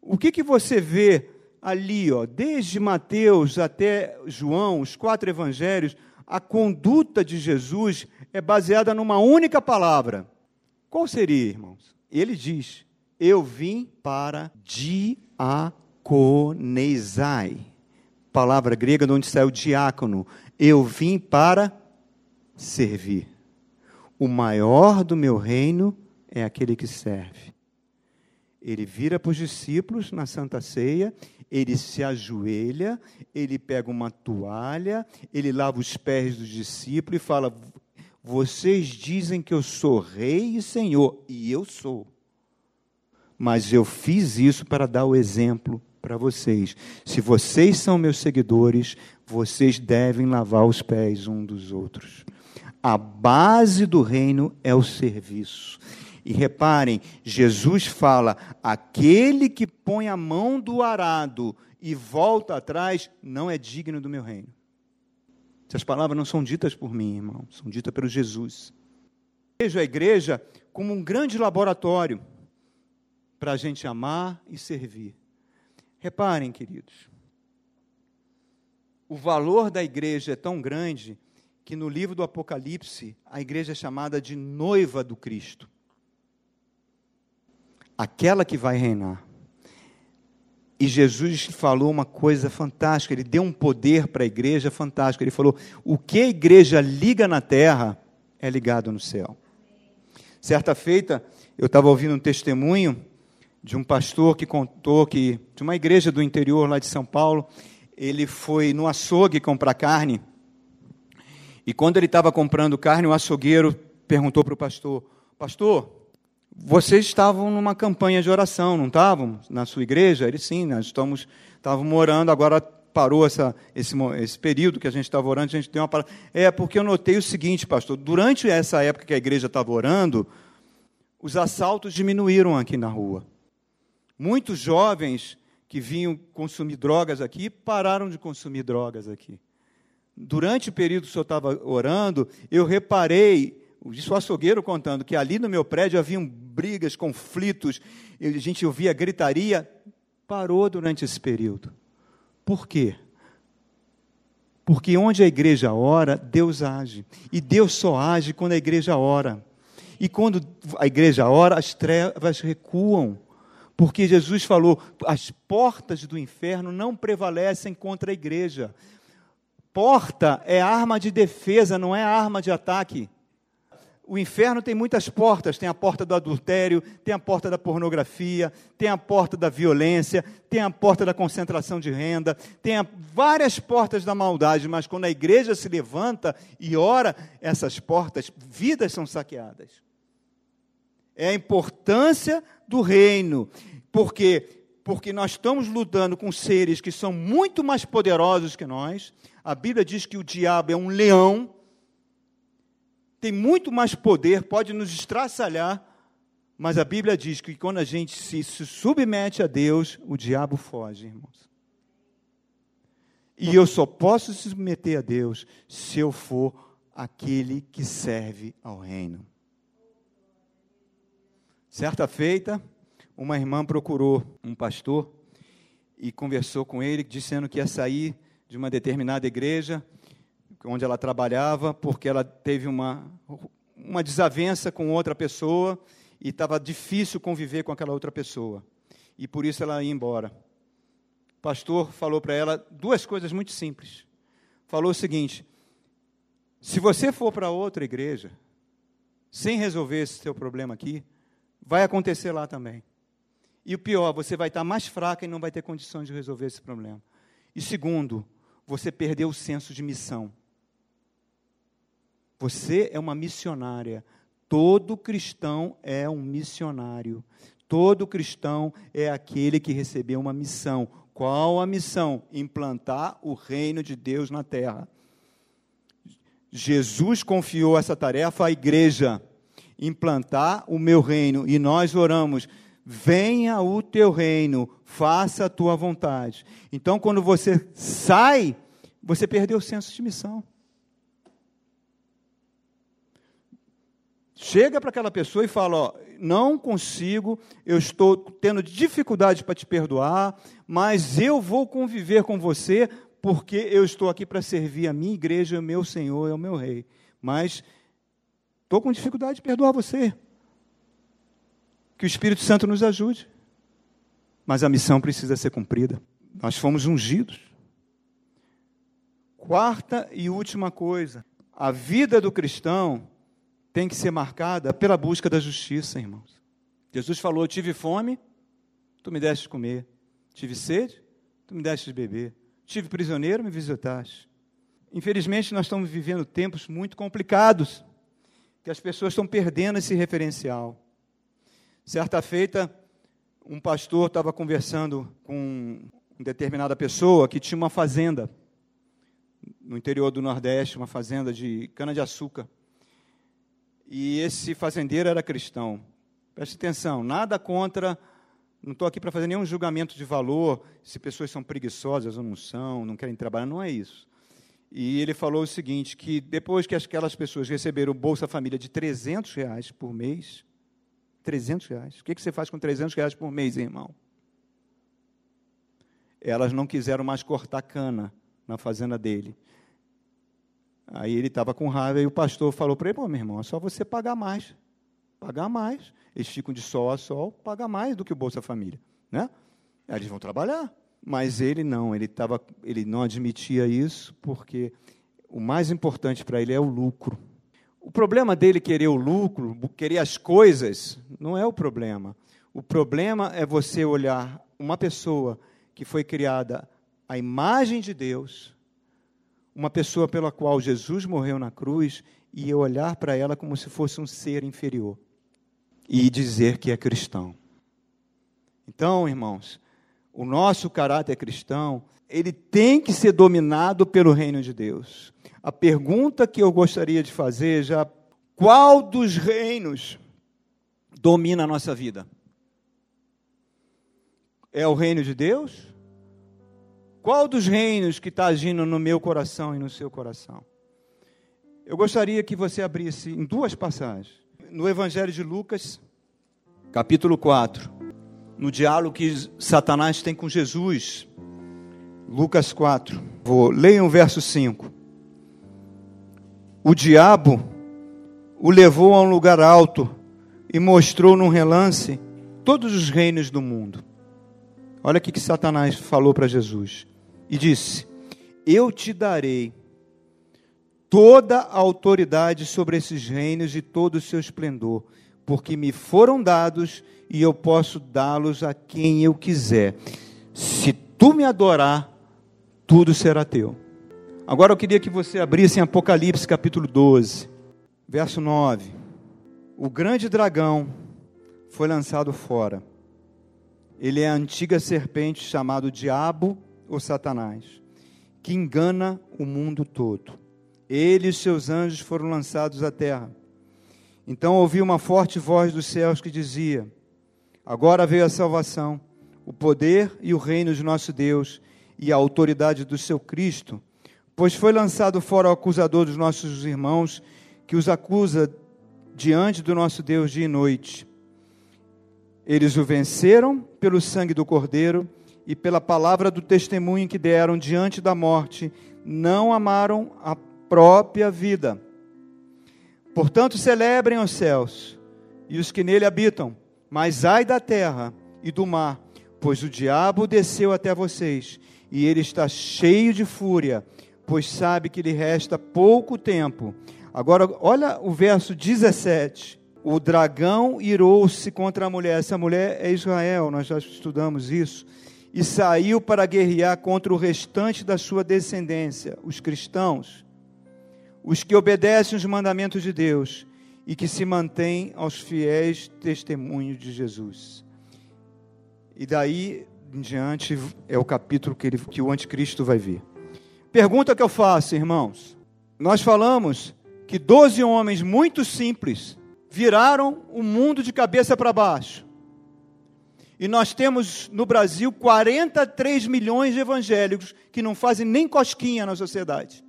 o que, que você vê ali, ó, desde Mateus até João, os quatro evangelhos, a conduta de Jesus é baseada numa única palavra. Qual seria, irmãos? Ele diz: Eu vim para diaconizai. Palavra grega de onde saiu diácono. Eu vim para servir. O maior do meu reino é aquele que serve. Ele vira para os discípulos na Santa Ceia, ele se ajoelha, ele pega uma toalha, ele lava os pés dos discípulos e fala: Vocês dizem que eu sou rei e senhor, e eu sou. Mas eu fiz isso para dar o exemplo para vocês. Se vocês são meus seguidores, vocês devem lavar os pés um dos outros. A base do reino é o serviço. E reparem, Jesus fala: aquele que põe a mão do arado e volta atrás não é digno do meu reino. Essas palavras não são ditas por mim, irmão, são ditas pelo Jesus. Vejo a igreja como um grande laboratório para a gente amar e servir. Reparem, queridos, o valor da igreja é tão grande que no livro do Apocalipse a igreja é chamada de noiva do Cristo aquela que vai reinar. E Jesus falou uma coisa fantástica, ele deu um poder para a igreja fantástico. Ele falou: o que a igreja liga na terra é ligado no céu. Certa feita, eu estava ouvindo um testemunho de um pastor que contou que, de uma igreja do interior lá de São Paulo, ele foi no açougue comprar carne. E quando ele estava comprando carne, o açougueiro perguntou para o pastor: Pastor, vocês estavam numa campanha de oração, não estavam? Na sua igreja? Ele sim, nós estamos, estávamos orando, agora parou essa, esse, esse período que a gente estava orando, a gente deu uma parada. É, porque eu notei o seguinte, pastor, durante essa época que a igreja estava orando, os assaltos diminuíram aqui na rua. Muitos jovens que vinham consumir drogas aqui pararam de consumir drogas aqui. Durante o período que senhor estava orando, eu reparei disse o açougueiro contando que ali no meu prédio haviam brigas, conflitos, a gente ouvia gritaria, parou durante esse período. Por quê? Porque onde a igreja ora, Deus age. E Deus só age quando a igreja ora. E quando a igreja ora, as trevas recuam. Porque Jesus falou: as portas do inferno não prevalecem contra a igreja. Porta é arma de defesa, não é arma de ataque. O inferno tem muitas portas: tem a porta do adultério, tem a porta da pornografia, tem a porta da violência, tem a porta da concentração de renda, tem a, várias portas da maldade, mas quando a igreja se levanta e ora, essas portas, vidas são saqueadas. É a importância do reino, porque porque nós estamos lutando com seres que são muito mais poderosos que nós. A Bíblia diz que o diabo é um leão tem muito mais poder, pode nos estraçalhar, mas a Bíblia diz que quando a gente se, se submete a Deus, o diabo foge, irmãos. E eu só posso se submeter a Deus se eu for aquele que serve ao reino. Certa feita, uma irmã procurou um pastor e conversou com ele, dizendo que ia sair de uma determinada igreja onde ela trabalhava, porque ela teve uma, uma desavença com outra pessoa e estava difícil conviver com aquela outra pessoa. E por isso ela ia embora. O pastor falou para ela duas coisas muito simples. Falou o seguinte: se você for para outra igreja, sem resolver esse seu problema aqui, vai acontecer lá também. E o pior, você vai estar mais fraca e não vai ter condições de resolver esse problema. E segundo, você perdeu o senso de missão. Você é uma missionária. Todo cristão é um missionário. Todo cristão é aquele que recebeu uma missão. Qual a missão? Implantar o reino de Deus na terra. Jesus confiou essa tarefa à igreja, implantar o meu reino, e nós oramos: venha o teu reino, faça a tua vontade. Então, quando você sai, você perdeu o senso de missão. Chega para aquela pessoa e fala: ó, não consigo, eu estou tendo dificuldade para te perdoar, mas eu vou conviver com você porque eu estou aqui para servir a minha igreja, o meu Senhor, é o meu Rei. Mas estou com dificuldade de perdoar você. Que o Espírito Santo nos ajude. Mas a missão precisa ser cumprida. Nós fomos ungidos. Quarta e última coisa: a vida do cristão tem que ser marcada pela busca da justiça, irmãos. Jesus falou: tive fome tu me deste de comer. Tive sede, tu me deste de beber. Tive prisioneiro, me visitaste. Infelizmente, nós estamos vivendo tempos muito complicados, que as pessoas estão perdendo esse referencial. Certa feita, um pastor estava conversando com uma determinada pessoa que tinha uma fazenda no interior do Nordeste, uma fazenda de cana-de-açúcar. E esse fazendeiro era cristão. Preste atenção, nada contra, não estou aqui para fazer nenhum julgamento de valor, se pessoas são preguiçosas ou não são, não querem trabalhar, não é isso. E ele falou o seguinte, que depois que aquelas pessoas receberam o Bolsa Família de 300 reais por mês, 300 reais, o que você faz com 300 reais por mês, irmão? Elas não quiseram mais cortar cana na fazenda dele. Aí ele estava com raiva e o pastor falou para ele: Pô, meu irmão, é só você pagar mais. Pagar mais. Eles ficam de sol a sol, paga mais do que o Bolsa Família. Né? Eles vão trabalhar. Mas ele não, ele, tava, ele não admitia isso, porque o mais importante para ele é o lucro. O problema dele querer o lucro, querer as coisas, não é o problema. O problema é você olhar uma pessoa que foi criada à imagem de Deus, uma pessoa pela qual Jesus morreu na cruz e eu olhar para ela como se fosse um ser inferior e dizer que é cristão. Então, irmãos, o nosso caráter cristão, ele tem que ser dominado pelo reino de Deus. A pergunta que eu gostaria de fazer já, qual dos reinos domina a nossa vida? É o reino de Deus qual dos reinos que está agindo no meu coração e no seu coração? Eu gostaria que você abrisse em duas passagens. No Evangelho de Lucas, capítulo 4, no diálogo que Satanás tem com Jesus. Lucas 4. Vou ler o verso 5. O diabo o levou a um lugar alto e mostrou num relance todos os reinos do mundo. Olha o que Satanás falou para Jesus e disse: Eu te darei toda a autoridade sobre esses reinos e todo o seu esplendor, porque me foram dados e eu posso dá-los a quem eu quiser. Se tu me adorar, tudo será teu. Agora eu queria que você abrisse em Apocalipse capítulo 12, verso 9. O grande dragão foi lançado fora. Ele é a antiga serpente chamado Diabo o Satanás, que engana o mundo todo. Ele e seus anjos foram lançados à terra. Então ouvi uma forte voz dos céus que dizia: Agora veio a salvação, o poder e o reino de nosso Deus e a autoridade do seu Cristo, pois foi lançado fora o acusador dos nossos irmãos, que os acusa diante do nosso Deus dia e noite. Eles o venceram pelo sangue do Cordeiro e pela palavra do testemunho que deram diante da morte, não amaram a própria vida. Portanto, celebrem os céus e os que nele habitam, mas ai da terra e do mar, pois o diabo desceu até vocês, e ele está cheio de fúria, pois sabe que lhe resta pouco tempo. Agora, olha o verso 17. O dragão irou-se contra a mulher. Essa mulher é Israel, nós já estudamos isso e saiu para guerrear contra o restante da sua descendência, os cristãos, os que obedecem os mandamentos de Deus e que se mantêm aos fiéis testemunhos de Jesus. E daí em diante é o capítulo que, ele, que o anticristo vai vir. Pergunta que eu faço, irmãos. Nós falamos que doze homens muito simples viraram o mundo de cabeça para baixo. E nós temos no Brasil 43 milhões de evangélicos que não fazem nem cosquinha na sociedade.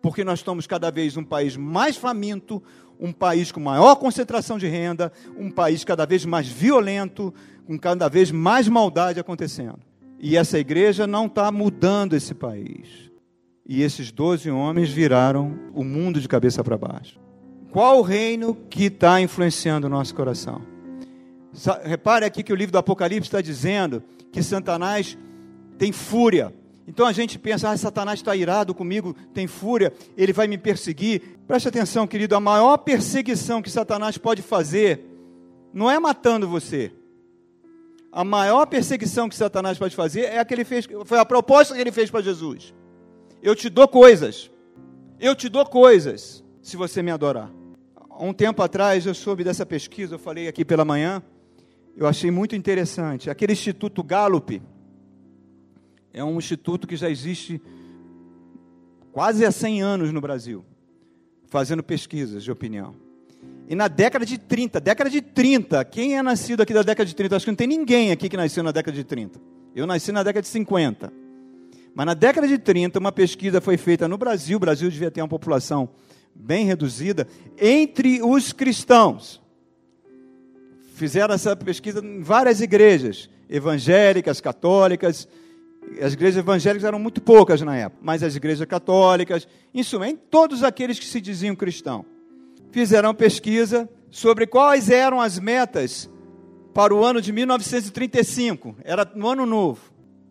Porque nós estamos cada vez um país mais faminto, um país com maior concentração de renda, um país cada vez mais violento, com cada vez mais maldade acontecendo. E essa igreja não está mudando esse país. E esses doze homens viraram o mundo de cabeça para baixo. Qual o reino que está influenciando o nosso coração? Repare aqui que o livro do Apocalipse está dizendo que Satanás tem fúria. Então a gente pensa, ah, Satanás está irado comigo, tem fúria, ele vai me perseguir. Preste atenção, querido, a maior perseguição que Satanás pode fazer não é matando você. A maior perseguição que Satanás pode fazer é a que ele fez, foi a proposta que ele fez para Jesus. Eu te dou coisas. Eu te dou coisas se você me adorar. Um tempo atrás eu soube dessa pesquisa, eu falei aqui pela manhã, eu achei muito interessante. Aquele Instituto Gallup é um instituto que já existe quase há 100 anos no Brasil, fazendo pesquisas de opinião. E na década de 30, década de 30, quem é nascido aqui da década de 30? Acho que não tem ninguém aqui que nasceu na década de 30. Eu nasci na década de 50. Mas na década de 30, uma pesquisa foi feita no Brasil, o Brasil devia ter uma população bem reduzida, entre os cristãos. Fizeram essa pesquisa em várias igrejas, evangélicas, católicas. As igrejas evangélicas eram muito poucas na época, mas as igrejas católicas, em suma, em todos aqueles que se diziam cristãos. Fizeram pesquisa sobre quais eram as metas para o ano de 1935, era no ano novo.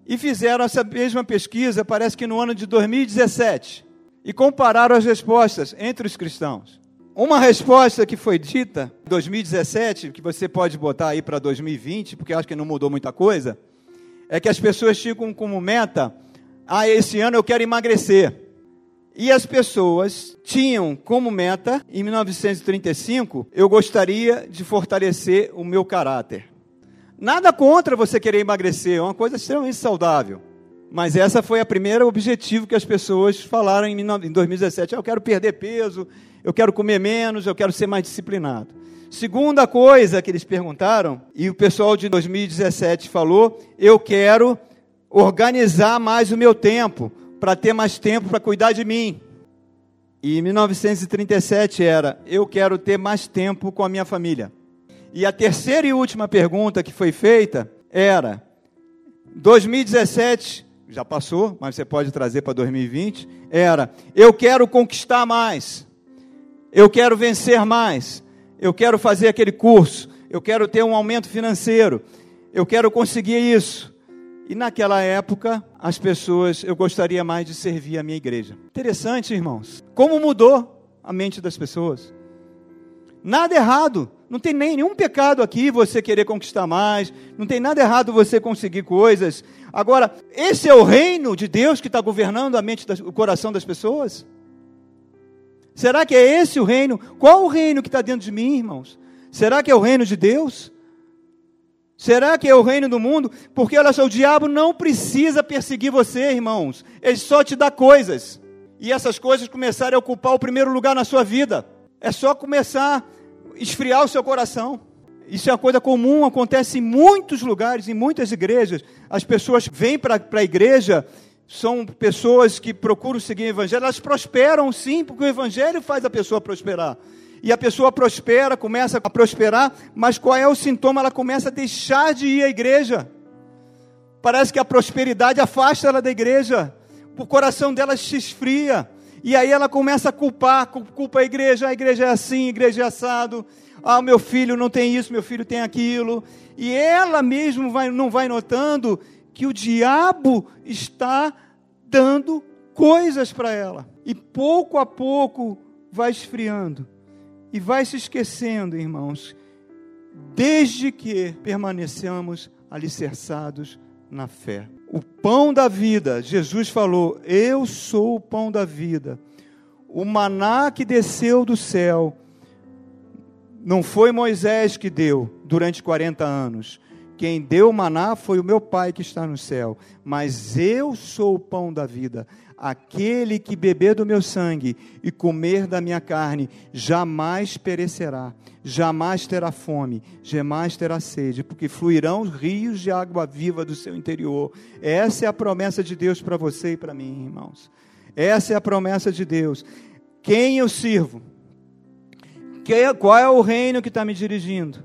E fizeram essa mesma pesquisa, parece que no ano de 2017, e compararam as respostas entre os cristãos. Uma resposta que foi dita em 2017, que você pode botar aí para 2020, porque acho que não mudou muita coisa, é que as pessoas ficam como meta: ah, esse ano eu quero emagrecer. E as pessoas tinham como meta, em 1935, eu gostaria de fortalecer o meu caráter. Nada contra você querer emagrecer, é uma coisa extremamente saudável. Mas essa foi a primeira objetivo que as pessoas falaram em 2017. Ah, eu quero perder peso, eu quero comer menos, eu quero ser mais disciplinado. Segunda coisa que eles perguntaram, e o pessoal de 2017 falou, eu quero organizar mais o meu tempo, para ter mais tempo para cuidar de mim. E em 1937 era, eu quero ter mais tempo com a minha família. E a terceira e última pergunta que foi feita era: 2017 já passou, mas você pode trazer para 2020. Era: eu quero conquistar mais, eu quero vencer mais, eu quero fazer aquele curso, eu quero ter um aumento financeiro, eu quero conseguir isso. E naquela época, as pessoas, eu gostaria mais de servir a minha igreja. Interessante, irmãos. Como mudou a mente das pessoas? Nada errado. Não tem nem nenhum pecado aqui você querer conquistar mais. Não tem nada errado você conseguir coisas. Agora, esse é o reino de Deus que está governando a mente, o coração das pessoas? Será que é esse o reino? Qual o reino que está dentro de mim, irmãos? Será que é o reino de Deus? Será que é o reino do mundo? Porque olha só, o diabo não precisa perseguir você, irmãos. Ele só te dá coisas. E essas coisas começarem a ocupar o primeiro lugar na sua vida. É só começar a esfriar o seu coração. Isso é uma coisa comum, acontece em muitos lugares, em muitas igrejas. As pessoas vêm para a igreja, são pessoas que procuram seguir o evangelho, elas prosperam sim, porque o evangelho faz a pessoa prosperar e a pessoa prospera, começa a prosperar, mas qual é o sintoma? Ela começa a deixar de ir à igreja. Parece que a prosperidade afasta ela da igreja, o coração dela se esfria, e aí ela começa a culpar, culpa a igreja, a igreja é assim, a igreja é assado, ah, meu filho não tem isso, meu filho tem aquilo, e ela mesmo vai, não vai notando que o diabo está dando coisas para ela, e pouco a pouco vai esfriando. E vai se esquecendo, irmãos, desde que permanecemos alicerçados na fé. O pão da vida, Jesus falou: Eu sou o pão da vida. O maná que desceu do céu, não foi Moisés que deu durante 40 anos. Quem deu o maná foi o meu Pai que está no céu. Mas eu sou o pão da vida. Aquele que beber do meu sangue e comer da minha carne jamais perecerá, jamais terá fome, jamais terá sede, porque fluirão rios de água viva do seu interior. Essa é a promessa de Deus para você e para mim, irmãos. Essa é a promessa de Deus. Quem eu sirvo? Qual é o reino que está me dirigindo?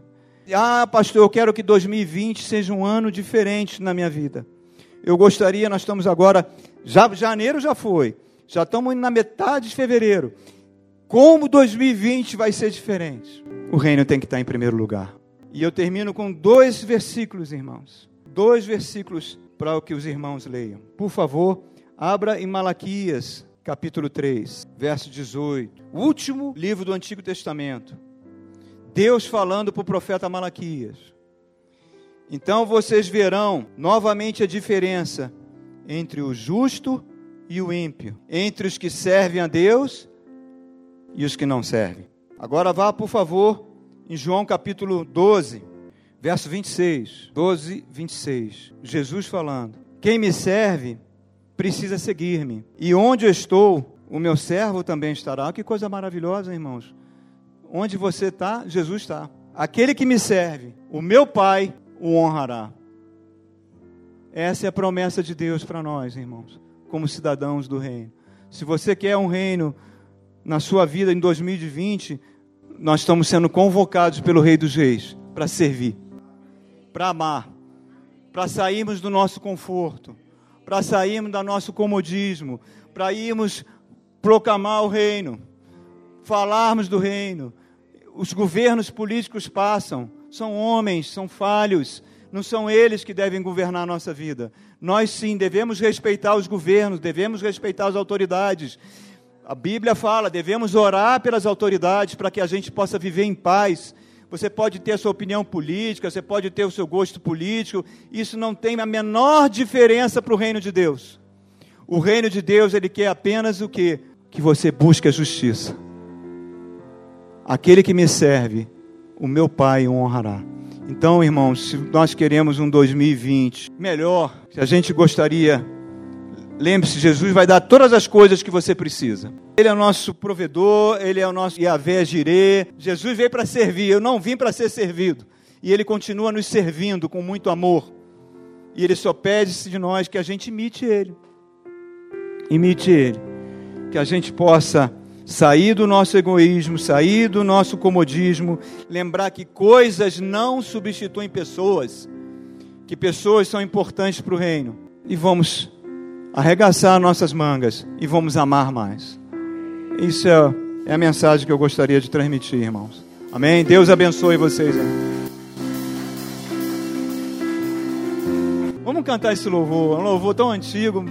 Ah, pastor, eu quero que 2020 seja um ano diferente na minha vida. Eu gostaria, nós estamos agora já, janeiro já foi. Já estamos na metade de fevereiro. Como 2020 vai ser diferente? O reino tem que estar em primeiro lugar. E eu termino com dois versículos, irmãos. Dois versículos para que os irmãos leiam. Por favor, abra em Malaquias, capítulo 3, verso 18. O último livro do Antigo Testamento. Deus falando para o profeta Malaquias. Então vocês verão novamente a diferença entre o justo e o ímpio, entre os que servem a Deus e os que não servem. Agora vá, por favor, em João capítulo 12, verso 26. 12, 26. Jesus falando: Quem me serve precisa seguir-me, e onde eu estou, o meu servo também estará. Que coisa maravilhosa, irmãos. Onde você está, Jesus está. Aquele que me serve, o meu Pai o honrará. Essa é a promessa de Deus para nós, irmãos, como cidadãos do reino. Se você quer um reino na sua vida em 2020, nós estamos sendo convocados pelo Rei dos Reis para servir, para amar, para sairmos do nosso conforto, para sairmos do nosso comodismo, para irmos proclamar o reino, falarmos do reino. Os governos políticos passam, são homens, são falhos, não são eles que devem governar a nossa vida. Nós sim devemos respeitar os governos, devemos respeitar as autoridades. A Bíblia fala, devemos orar pelas autoridades para que a gente possa viver em paz. Você pode ter a sua opinião política, você pode ter o seu gosto político, isso não tem a menor diferença para o reino de Deus. O reino de Deus, ele quer apenas o que? Que você busque a justiça. Aquele que me serve, o meu Pai o honrará. Então, irmãos, se nós queremos um 2020 melhor, se a gente gostaria, lembre-se, Jesus vai dar todas as coisas que você precisa. Ele é o nosso provedor, ele é o nosso Yahvé Jirê. Jesus veio para servir, eu não vim para ser servido. E ele continua nos servindo com muito amor. E ele só pede de nós que a gente imite ele. Imite ele. Que a gente possa sair do nosso egoísmo, sair do nosso comodismo, lembrar que coisas não substituem pessoas, que pessoas são importantes para o reino. E vamos arregaçar nossas mangas e vamos amar mais. Isso é, é a mensagem que eu gostaria de transmitir, irmãos. Amém? Deus abençoe vocês. Vamos cantar esse louvor, é um louvor tão antigo,